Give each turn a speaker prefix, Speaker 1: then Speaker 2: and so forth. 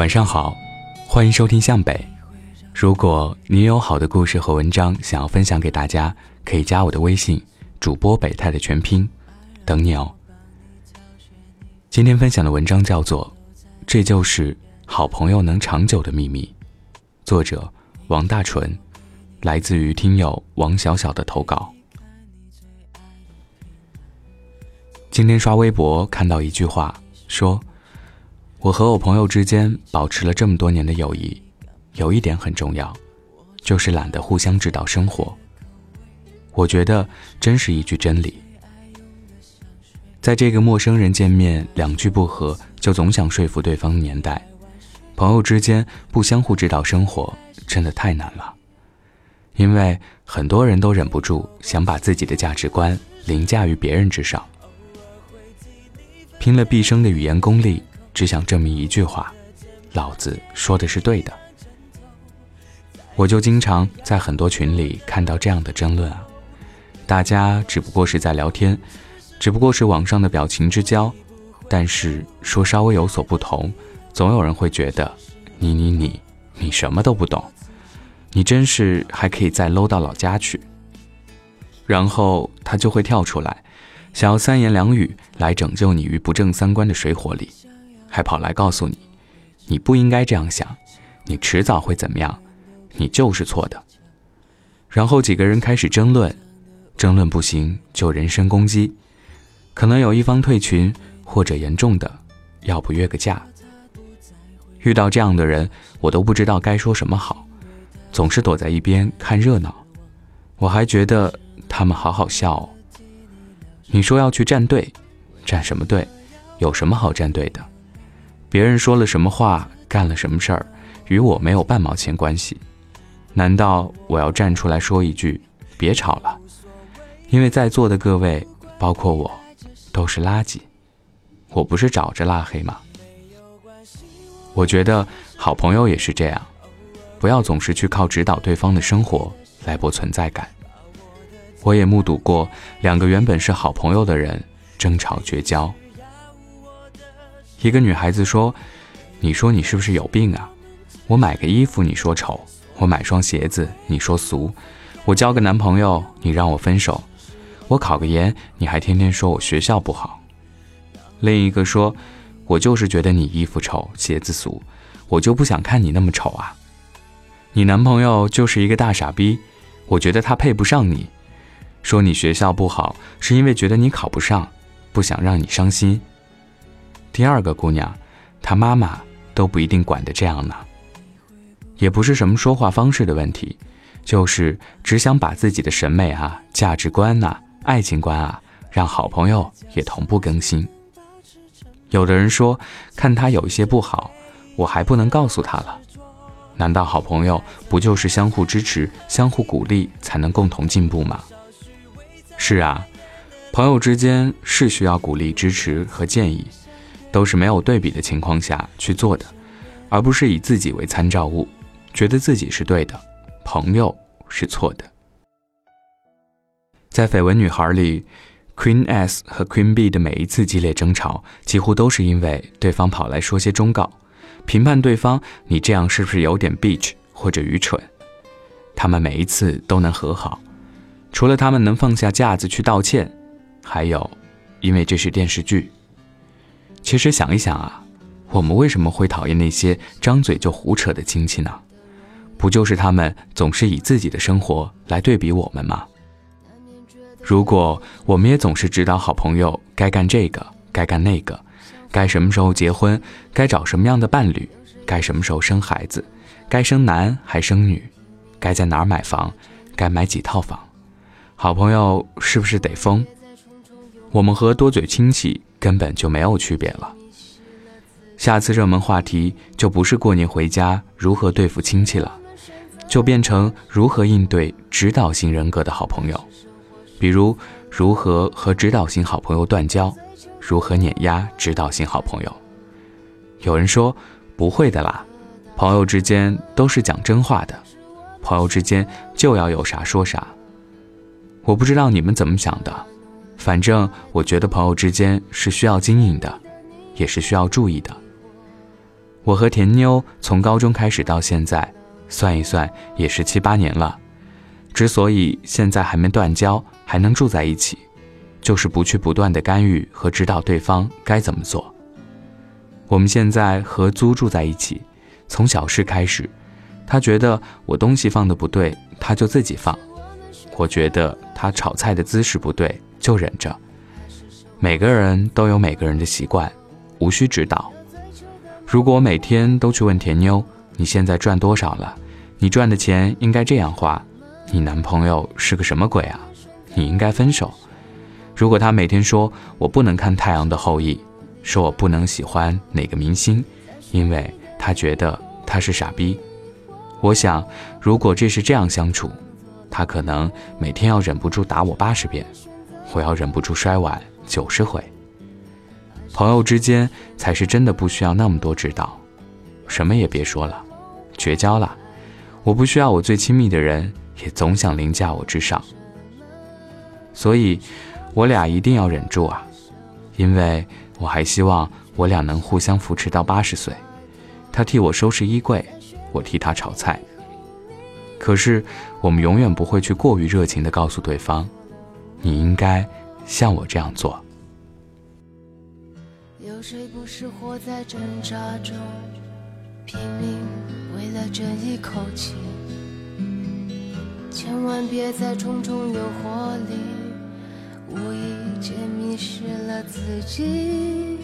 Speaker 1: 晚上好，欢迎收听向北。如果你有好的故事和文章想要分享给大家，可以加我的微信，主播北泰的全拼，等你哦。今天分享的文章叫做《这就是好朋友能长久的秘密》，作者王大纯，来自于听友王小小的投稿。今天刷微博看到一句话，说。我和我朋友之间保持了这么多年的友谊，有一点很重要，就是懒得互相指导生活。我觉得真是一句真理。在这个陌生人见面两句不合就总想说服对方的年代，朋友之间不相互指导生活真的太难了。因为很多人都忍不住想把自己的价值观凌驾于别人之上，拼了毕生的语言功力。只想证明一句话，老子说的是对的。我就经常在很多群里看到这样的争论啊，大家只不过是在聊天，只不过是网上的表情之交，但是说稍微有所不同，总有人会觉得你你你你什么都不懂，你真是还可以再搂到老家去。然后他就会跳出来，想要三言两语来拯救你于不正三观的水火里。还跑来告诉你，你不应该这样想，你迟早会怎么样，你就是错的。然后几个人开始争论，争论不行就人身攻击，可能有一方退群，或者严重的，要不约个架。遇到这样的人，我都不知道该说什么好，总是躲在一边看热闹。我还觉得他们好好笑哦。你说要去站队，站什么队？有什么好站队的？别人说了什么话，干了什么事儿，与我没有半毛钱关系。难道我要站出来说一句“别吵了”？因为在座的各位，包括我，都是垃圾。我不是找着拉黑吗？我觉得好朋友也是这样，不要总是去靠指导对方的生活来博存在感。我也目睹过两个原本是好朋友的人争吵绝交。一个女孩子说：“你说你是不是有病啊？我买个衣服你说丑，我买双鞋子你说俗，我交个男朋友你让我分手，我考个研你还天天说我学校不好。”另一个说：“我就是觉得你衣服丑，鞋子俗，我就不想看你那么丑啊。你男朋友就是一个大傻逼，我觉得他配不上你。说你学校不好是因为觉得你考不上，不想让你伤心。”第二个姑娘，她妈妈都不一定管得这样呢。也不是什么说话方式的问题，就是只想把自己的审美啊、价值观呐、爱情观啊，让好朋友也同步更新。有的人说，看他有一些不好，我还不能告诉他了。难道好朋友不就是相互支持、相互鼓励，才能共同进步吗？是啊，朋友之间是需要鼓励、支持和建议。都是没有对比的情况下去做的，而不是以自己为参照物，觉得自己是对的，朋友是错的。在《绯闻女孩》里，Queen S 和 Queen B 的每一次激烈争吵，几乎都是因为对方跑来说些忠告，评判对方你这样是不是有点 bitch 或者愚蠢。他们每一次都能和好，除了他们能放下架子去道歉，还有，因为这是电视剧。其实想一想啊，我们为什么会讨厌那些张嘴就胡扯的亲戚呢？不就是他们总是以自己的生活来对比我们吗？如果我们也总是指导好朋友该干这个，该干那个，该什么时候结婚，该找什么样的伴侣，该什么时候生孩子，该生男还生女，该在哪儿买房，该买几套房，好朋友是不是得疯？我们和多嘴亲戚。根本就没有区别了。下次热门话题就不是过年回家如何对付亲戚了，就变成如何应对指导型人格的好朋友，比如如何和指导型好朋友断交，如何碾压指导型好朋友。有人说不会的啦，朋友之间都是讲真话的，朋友之间就要有啥说啥。我不知道你们怎么想的。反正我觉得朋友之间是需要经营的，也是需要注意的。我和甜妞从高中开始到现在，算一算也是七八年了。之所以现在还没断交，还能住在一起，就是不去不断的干预和指导对方该怎么做。我们现在合租住在一起，从小事开始，他觉得我东西放的不对，他就自己放；我觉得他炒菜的姿势不对，就忍着。每个人都有每个人的习惯，无需指导。如果每天都去问甜妞，你现在赚多少了？你赚的钱应该这样花。你男朋友是个什么鬼啊？你应该分手。如果他每天说我不能看《太阳的后裔》，说我不能喜欢哪个明星，因为他觉得他是傻逼。我想，如果这是这样相处，他可能每天要忍不住打我八十遍，我要忍不住摔碗九十回。朋友之间才是真的不需要那么多指导，什么也别说了，绝交了。我不需要我最亲密的人。也总想凌驾我之上，所以，我俩一定要忍住啊！因为我还希望我俩能互相扶持到八十岁。他替我收拾衣柜，我替他炒菜。可是，我们永远不会去过于热情地告诉对方：“你应该像我这样做。”有谁不是活在挣扎中，拼命为了争一口气？千万别在重重诱惑里无意间迷失了自己。